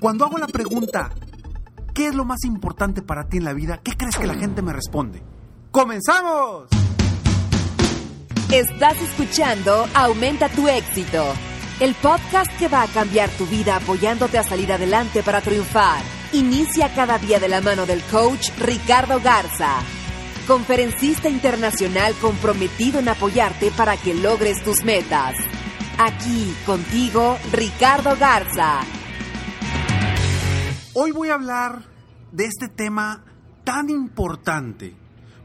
Cuando hago la pregunta, ¿qué es lo más importante para ti en la vida? ¿Qué crees que la gente me responde? ¡Comenzamos! Estás escuchando Aumenta tu éxito, el podcast que va a cambiar tu vida apoyándote a salir adelante para triunfar. Inicia cada día de la mano del coach Ricardo Garza, conferencista internacional comprometido en apoyarte para que logres tus metas. Aquí contigo, Ricardo Garza Hoy voy a hablar de este tema tan importante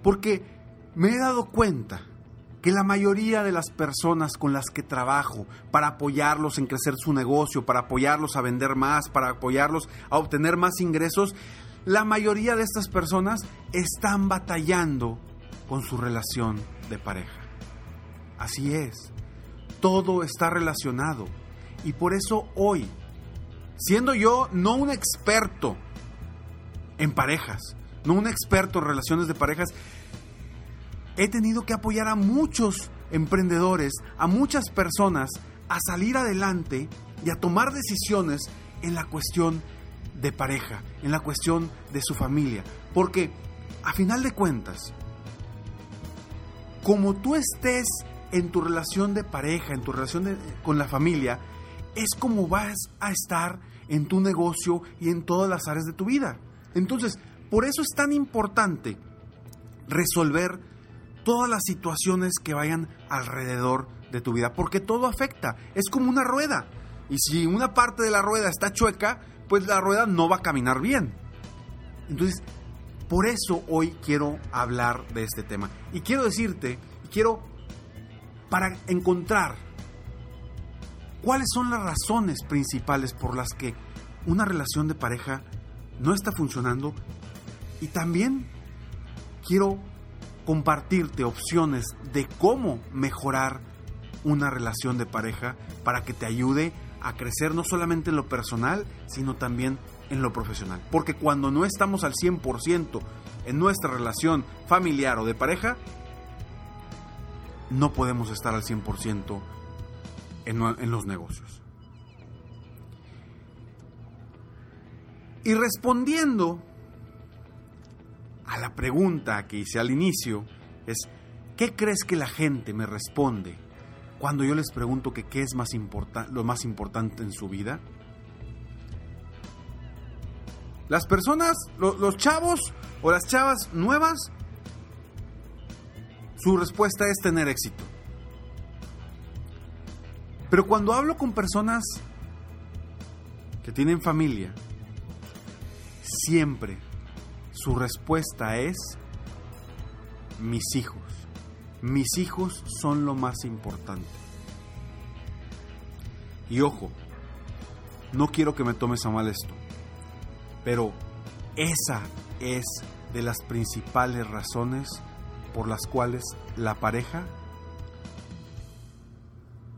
porque me he dado cuenta que la mayoría de las personas con las que trabajo para apoyarlos en crecer su negocio, para apoyarlos a vender más, para apoyarlos a obtener más ingresos, la mayoría de estas personas están batallando con su relación de pareja. Así es, todo está relacionado y por eso hoy siendo yo no un experto en parejas, no un experto en relaciones de parejas, he tenido que apoyar a muchos emprendedores, a muchas personas a salir adelante y a tomar decisiones en la cuestión de pareja, en la cuestión de su familia. Porque a final de cuentas, como tú estés en tu relación de pareja, en tu relación con la familia, es como vas a estar en tu negocio y en todas las áreas de tu vida. Entonces, por eso es tan importante resolver todas las situaciones que vayan alrededor de tu vida, porque todo afecta, es como una rueda. Y si una parte de la rueda está chueca, pues la rueda no va a caminar bien. Entonces, por eso hoy quiero hablar de este tema. Y quiero decirte, quiero, para encontrar ¿Cuáles son las razones principales por las que una relación de pareja no está funcionando? Y también quiero compartirte opciones de cómo mejorar una relación de pareja para que te ayude a crecer no solamente en lo personal, sino también en lo profesional. Porque cuando no estamos al 100% en nuestra relación familiar o de pareja, no podemos estar al 100% en, los negocios. Y respondiendo a la pregunta que hice al inicio, es, ¿qué crees que la gente me responde cuando yo les pregunto qué es más lo más importante en su vida? Las personas, los chavos o las chavas nuevas, su respuesta es tener éxito. Pero cuando hablo con personas que tienen familia, siempre su respuesta es mis hijos. Mis hijos son lo más importante. Y ojo, no quiero que me tomes a mal esto, pero esa es de las principales razones por las cuales la pareja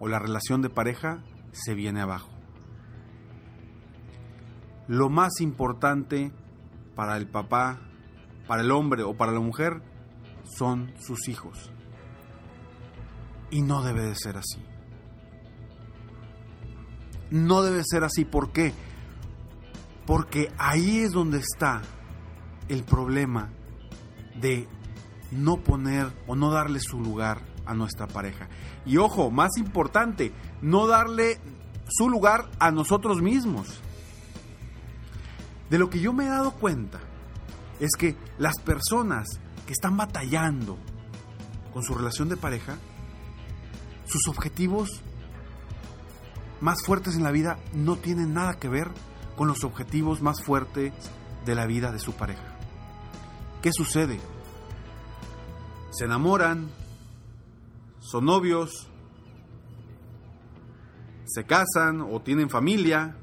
o la relación de pareja se viene abajo. Lo más importante para el papá, para el hombre o para la mujer son sus hijos. Y no debe de ser así. No debe ser así. ¿Por qué? Porque ahí es donde está el problema de no poner o no darle su lugar a nuestra pareja. Y ojo, más importante, no darle su lugar a nosotros mismos. De lo que yo me he dado cuenta es que las personas que están batallando con su relación de pareja, sus objetivos más fuertes en la vida no tienen nada que ver con los objetivos más fuertes de la vida de su pareja. ¿Qué sucede? Se enamoran, son novios, se casan o tienen familia.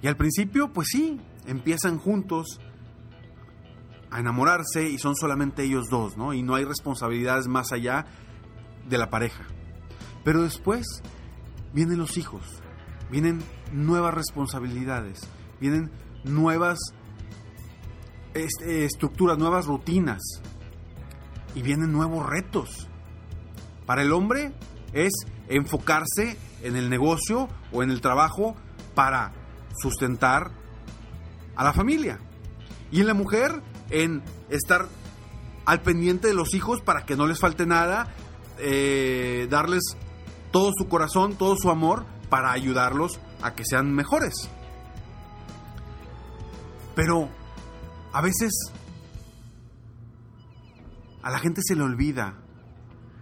Y al principio, pues sí, empiezan juntos a enamorarse y son solamente ellos dos, ¿no? Y no hay responsabilidades más allá de la pareja. Pero después vienen los hijos, vienen nuevas responsabilidades, vienen nuevas este, estructuras, nuevas rutinas y vienen nuevos retos. Para el hombre es enfocarse en el negocio o en el trabajo para sustentar a la familia. Y en la mujer en estar al pendiente de los hijos para que no les falte nada, eh, darles todo su corazón, todo su amor para ayudarlos a que sean mejores. Pero a veces a la gente se le olvida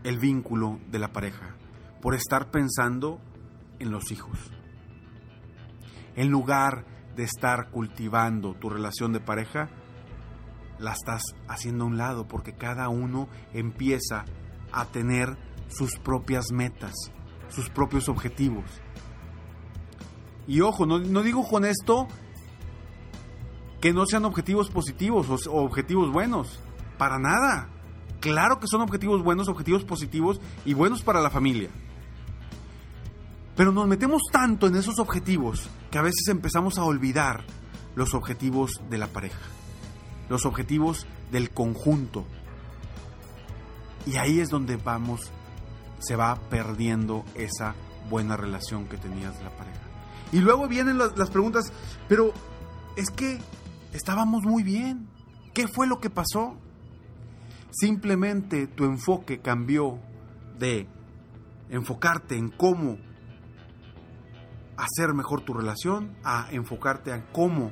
el vínculo de la pareja por estar pensando en los hijos. En lugar de estar cultivando tu relación de pareja, la estás haciendo a un lado porque cada uno empieza a tener sus propias metas, sus propios objetivos. Y ojo, no, digo con esto que no sean objetivos positivos o, objetivos buenos, para nada. Claro que son objetivos buenos, objetivos positivos y buenos para la familia. Pero nos metemos tanto en esos objetivos que a veces empezamos a olvidar los objetivos de la pareja, los objetivos del conjunto. Y ahí es donde vamos, se va perdiendo esa buena relación que tenías de la pareja. Y luego vienen las, preguntas, pero es que estábamos muy bien. ¿Qué fue lo que pasó? Simplemente tu enfoque cambió de enfocarte en cómo hacer mejor tu relación a enfocarte en cómo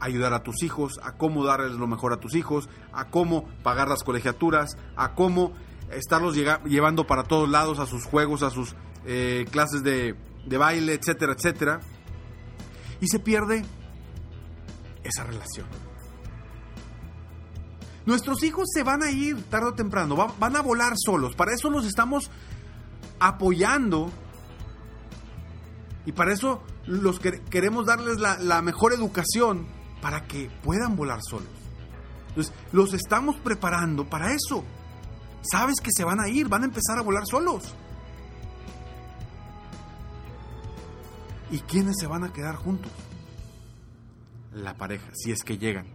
ayudar a tus hijos, a cómo darles lo mejor a tus hijos, a cómo pagar las colegiaturas, a cómo estarlos llevando para todos lados a sus juegos, a sus eh, clases de, de baile, etcétera, etcétera. Y se pierde esa relación. Nuestros hijos se van a ir tarde o temprano, van a volar solos. Para eso los estamos apoyando. Y para eso los queremos darles la, la mejor educación para que puedan volar solos. Entonces, los estamos preparando para eso. Sabes que se van a ir, van a empezar a volar solos. ¿Y quiénes se van a quedar juntos? La pareja, si es que llegan.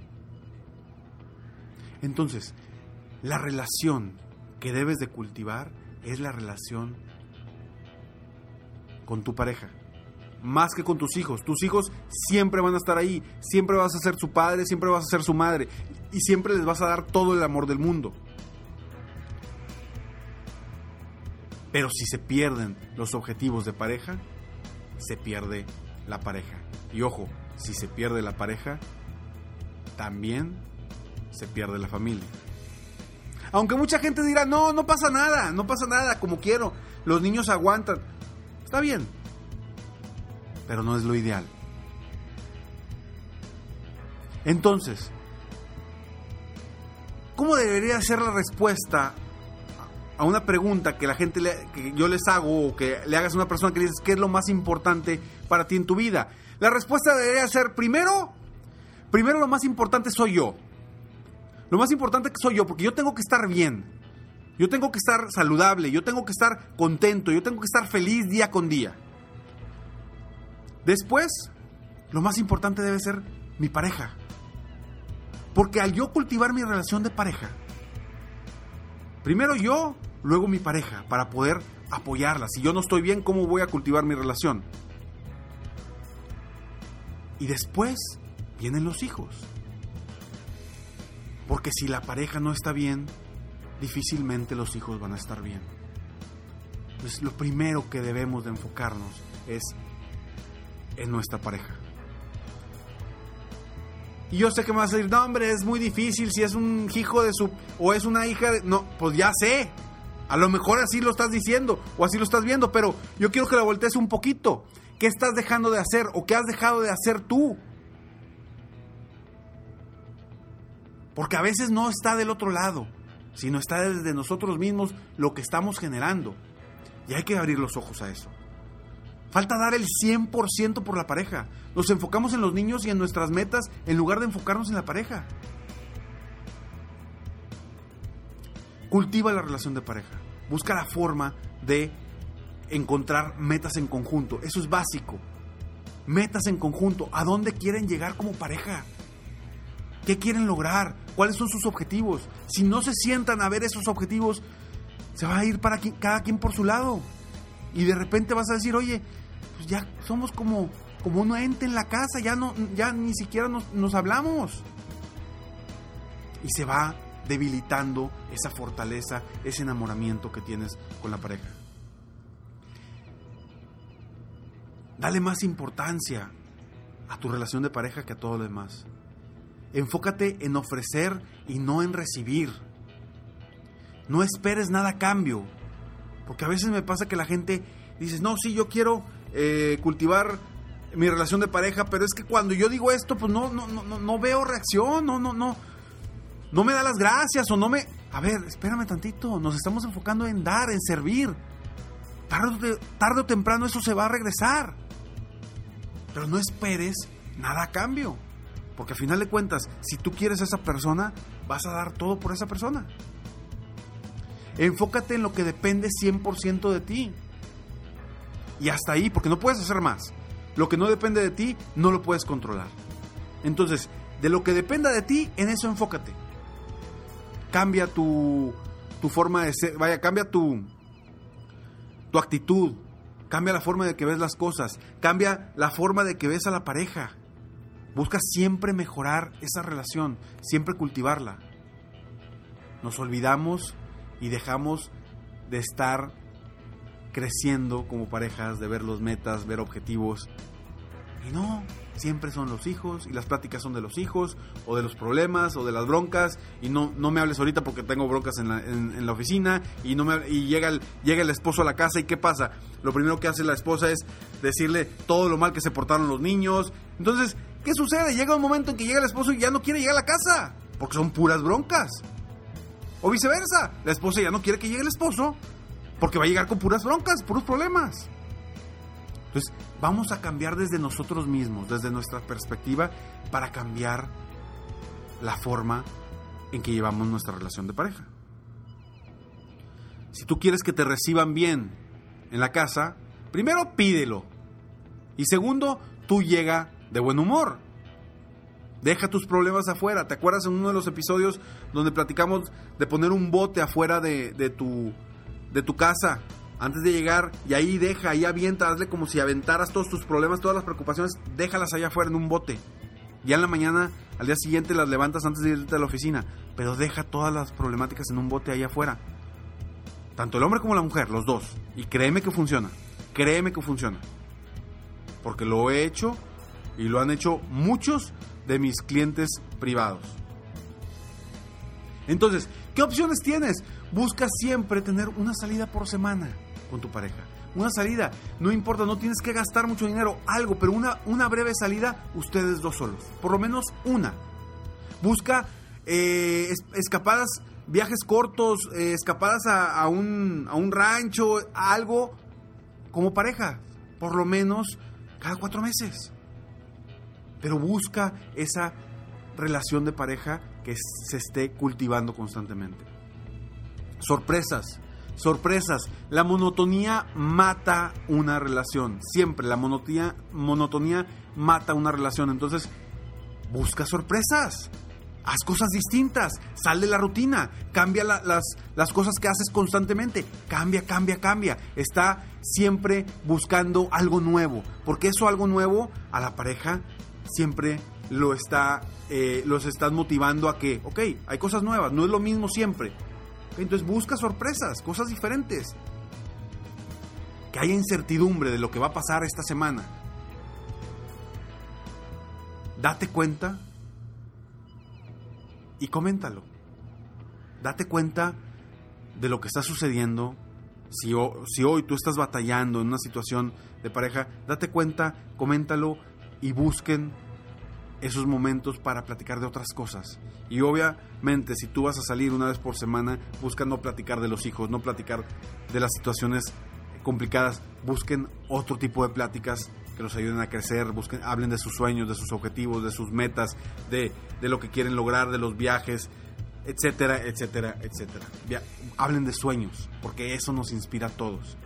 Entonces, la relación que debes de cultivar es la relación con tu pareja. Más que con tus hijos. Tus hijos siempre van a estar ahí. Siempre vas a ser su padre, siempre vas a ser su madre. Y siempre les vas a dar todo el amor del mundo. Pero si se pierden los objetivos de pareja, se pierde la pareja. Y ojo, si se pierde la pareja, también se pierde la familia. Aunque mucha gente dirá, no, no pasa nada, no pasa nada, como quiero, los niños aguantan. Está bien, pero no es lo ideal. Entonces, ¿cómo debería ser la respuesta a una pregunta que la gente que yo les hago o que le hagas a una persona que le dices qué es lo más importante para ti en tu vida. La respuesta debería ser primero, primero lo más importante soy yo. Lo más importante que soy yo, porque yo tengo que estar bien. Yo tengo que estar saludable, yo tengo que estar contento, yo tengo que estar feliz día con día. Después, lo más importante debe ser mi pareja. Porque al yo cultivar mi relación de pareja, primero yo luego mi pareja, para poder apoyarla. Si yo no estoy bien, ¿cómo voy a cultivar mi relación? Y después vienen los hijos. Porque si la pareja no está bien, difícilmente los hijos van a estar bien. pues lo primero que debemos de enfocarnos es en nuestra pareja. Y yo sé que me vas a decir, no hombre, es muy difícil si es un hijo de su... o es una hija de... No, pues ya sé. A lo mejor así lo estás diciendo o así lo estás viendo, pero yo quiero que la voltees un poquito. ¿Qué estás dejando de hacer o qué has dejado de hacer tú? Porque a veces no está del otro lado, sino está desde nosotros mismos lo que estamos generando. Y hay que abrir los ojos a eso. Falta dar el 100% por la pareja. Nos enfocamos en los niños y en nuestras metas en lugar de enfocarnos en la pareja. Cultiva la relación de pareja. Busca la forma de encontrar metas en conjunto. Eso es básico. Metas en conjunto. ¿A dónde quieren llegar como pareja? ¿Qué quieren lograr? ¿Cuáles son sus objetivos? Si no se sientan a ver esos objetivos, se va a ir para cada quien por su lado. Y de repente vas a decir, oye, pues ya somos como, como un ente en la casa, ya, no, ya ni siquiera nos, nos hablamos. Y se va debilitando esa fortaleza, ese enamoramiento que tienes con la pareja. Dale más importancia a tu relación de pareja que a todo lo demás. Enfócate en ofrecer y no en recibir. No esperes nada a cambio. Porque a veces me pasa que la gente dice, no, sí, yo quiero eh, cultivar mi relación de pareja, pero es que cuando yo digo esto, pues no, no, no, no veo reacción, no, no, no, no me da las gracias o no me... A ver, espérame tantito, nos estamos enfocando en dar, en servir. Tarde, tarde o temprano eso se va a regresar. Pero no esperes nada a cambio. Porque al final de cuentas, si tú quieres a esa persona, vas a dar todo por esa persona. Enfócate en lo que depende 100% de ti. Y hasta ahí, porque no puedes hacer más. Lo que no depende de ti, no lo puedes controlar. Entonces, de lo que dependa de ti, en eso enfócate. Cambia tu, tu forma de ser, vaya, cambia tu, tu actitud, cambia la forma de que ves las cosas, cambia la forma de que ves a la pareja. Busca siempre mejorar esa relación, siempre cultivarla. Nos olvidamos y dejamos de estar creciendo como parejas, de ver los metas, ver objetivos. Y no, siempre son los hijos y las pláticas son de los hijos o de los problemas o de las broncas y no, no me hables ahorita porque tengo broncas en la, en, la oficina y, no me, y llega, el, llega el esposo a la casa y ¿qué pasa? Lo primero que hace la esposa es decirle todo lo mal que se portaron los niños. Entonces, ¿Qué sucede? Llega un momento en que llega el esposo y ya no quiere llegar a la casa, porque son puras broncas. O viceversa, la esposa ya no quiere que llegue el esposo, porque va a llegar con puras broncas, puros problemas. Entonces, vamos a cambiar desde nosotros mismos, desde nuestra perspectiva, para cambiar la forma en que llevamos nuestra relación de pareja. Si tú quieres que te reciban bien en la casa, primero pídelo. Y segundo, tú llega de buen humor. Deja tus problemas afuera. ¿Te acuerdas en uno de los episodios donde platicamos de poner un bote afuera de, tu, de tu casa antes de llegar y ahí deja, ahí avienta, hazle como si aventaras todos tus problemas, todas las preocupaciones, déjalas allá afuera en un bote. Ya en la mañana, al día siguiente las levantas antes de irte a la oficina, pero deja todas las problemáticas en un bote ahí afuera. Tanto el hombre como la mujer, los dos. Y créeme que funciona. Créeme que funciona. Porque lo he hecho y lo han hecho muchos de mis clientes privados. Entonces, ¿qué opciones tienes? Busca siempre tener una salida por semana con tu pareja. Una salida, no importa, no tienes que gastar mucho dinero, algo, pero una, una breve salida, ustedes dos solos. Por lo menos una. Busca eh, escapadas, viajes cortos, eh, escapadas a, un, a un rancho, algo como pareja. Por lo menos cada cuatro meses pero busca esa relación de pareja que se esté cultivando constantemente. Sorpresas, sorpresas. La monotonía mata una relación. Siempre la monotonía, monotonía mata una relación. Entonces, busca sorpresas. Haz cosas distintas, sal de la rutina, cambia las, las cosas que haces constantemente, cambia, cambia, cambia. Está siempre buscando algo nuevo, porque eso algo nuevo a la pareja siempre lo está, eh, los están motivando a que, ok, hay cosas nuevas, no es lo mismo siempre. Entonces busca sorpresas, cosas diferentes. que haya incertidumbre de lo que va a pasar esta semana, date cuenta y coméntalo. Date cuenta de lo que está sucediendo. Si, si, hoy tú estás batallando en una situación de pareja, date cuenta, coméntalo y busquen esos momentos para platicar de otras cosas. Y obviamente si tú vas a salir una vez por semana, busca no platicar de los hijos, no platicar de las situaciones complicadas, busquen otro tipo de pláticas que los ayuden a crecer, busquen, hablen de sus sueños, de sus objetivos, de sus metas, de, de lo que quieren lograr, de los viajes, etcétera, etcétera, etcétera. hablen de sueños, porque eso nos inspira a todos.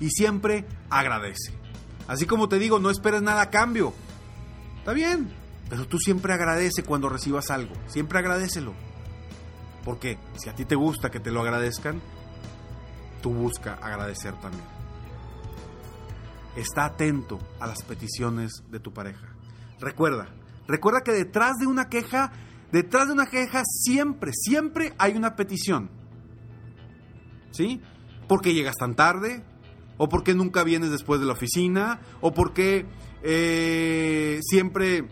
Y siempre agradece. Así como te digo, no esperes nada a cambio. Está bien, pero tú siempre agradece cuando recibas algo. Siempre agradecelo. Porque si a ti te gusta que te lo agradezcan, tú busca agradecer también. Está atento a las peticiones de tu pareja. Recuerda, recuerda que detrás de una queja, detrás de una queja siempre, siempre hay una petición. ¿Sí? Porque llegas tan tarde, o porque nunca vienes después de la oficina, o porque eh, siempre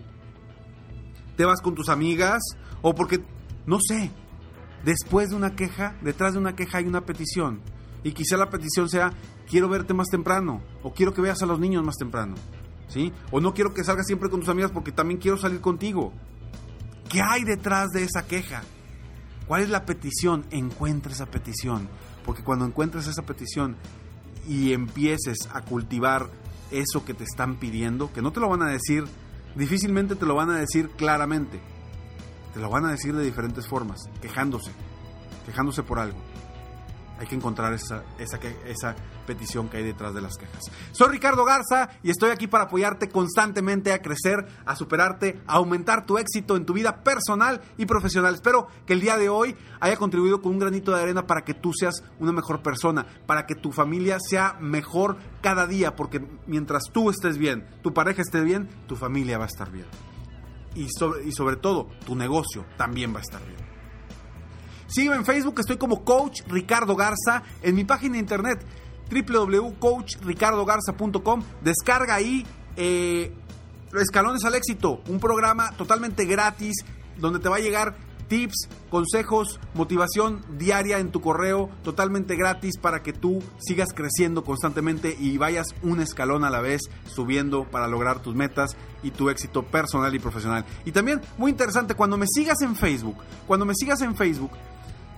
te vas con tus amigas o porque, no sé, después de una queja, detrás de una queja hay una petición. Y quizá la petición sea, quiero verte más temprano, o quiero que veas a los niños más temprano, ¿sí? O no quiero que salgas siempre con tus amigas porque también quiero salir contigo. ¿Qué hay detrás de esa queja? ¿Cuál es la petición? Encuentra esa petición. Porque cuando encuentres esa petición y empieces a cultivar eso que te están pidiendo, que no te lo van a decir, difícilmente te lo van a decir claramente. Te lo van a decir de diferentes formas, quejándose, quejándose por algo hay que encontrar esa, esa, esa petición que hay detrás de las quejas. Soy Ricardo Garza y estoy aquí para apoyarte constantemente a crecer, a superarte, a aumentar tu éxito en tu vida personal y profesional. Espero que el día de hoy haya contribuido con un granito de arena para que tú seas una mejor persona, para que tu familia sea mejor cada día, porque mientras tú estés bien, tu pareja esté bien, tu familia va a estar bien. Y sobre, y sobre todo, tu negocio también va a estar bien. Sígueme en Facebook, estoy como Coach Ricardo Garza. En mi página de internet www.coachricardogarza.com. Descarga ahí eh, Escalones al Éxito, un programa totalmente gratis donde te va a llegar tips, consejos, motivación diaria en tu correo, totalmente gratis para que tú sigas creciendo constantemente y vayas un escalón a la vez subiendo para lograr tus metas y tu éxito personal y profesional. Y también, muy interesante, cuando me sigas en Facebook, cuando me sigas en Facebook,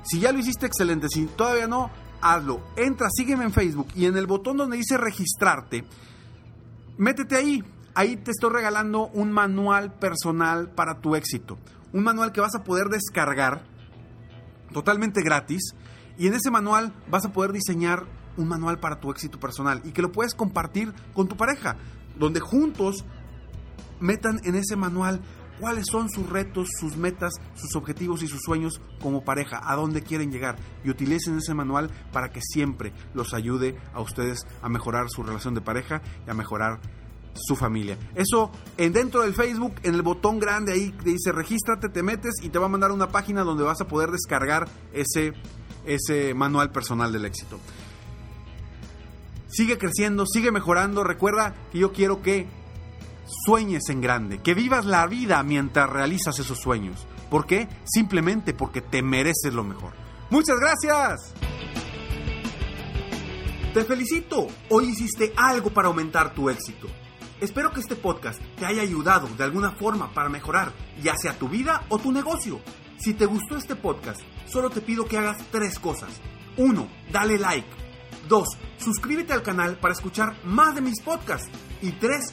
si ya lo hiciste, excelente. Si todavía no, hazlo. Entra, sígueme en Facebook y en el botón donde dice registrarte, métete ahí. Ahí te estoy regalando un manual personal para tu éxito. Un manual que vas a poder descargar totalmente gratis. Y en ese manual vas a poder diseñar un manual para tu éxito personal y que lo puedes compartir con tu pareja, donde juntos metan en ese manual cuáles son sus retos, sus metas, sus objetivos y sus sueños como pareja, a dónde quieren llegar y utilicen ese manual para que siempre los ayude a ustedes a mejorar su relación de pareja y a mejorar su familia. Eso en dentro del Facebook, en el botón grande ahí que dice regístrate, te metes y te va a mandar una página donde vas a poder descargar ese, ese manual personal del éxito. Sigue creciendo, sigue mejorando. Recuerda que yo quiero que sueñes en grande, que vivas la vida mientras realizas esos sueños. ¿Por qué? Simplemente porque te mereces lo mejor. Muchas gracias. Te felicito. Hoy hiciste algo para aumentar tu éxito. Espero que este podcast te haya ayudado de alguna forma para mejorar ya sea tu vida o tu negocio. Si te gustó este podcast, solo te pido que hagas tres cosas. 1. Dale like. 2. Suscríbete al canal para escuchar más de mis podcasts. Y 3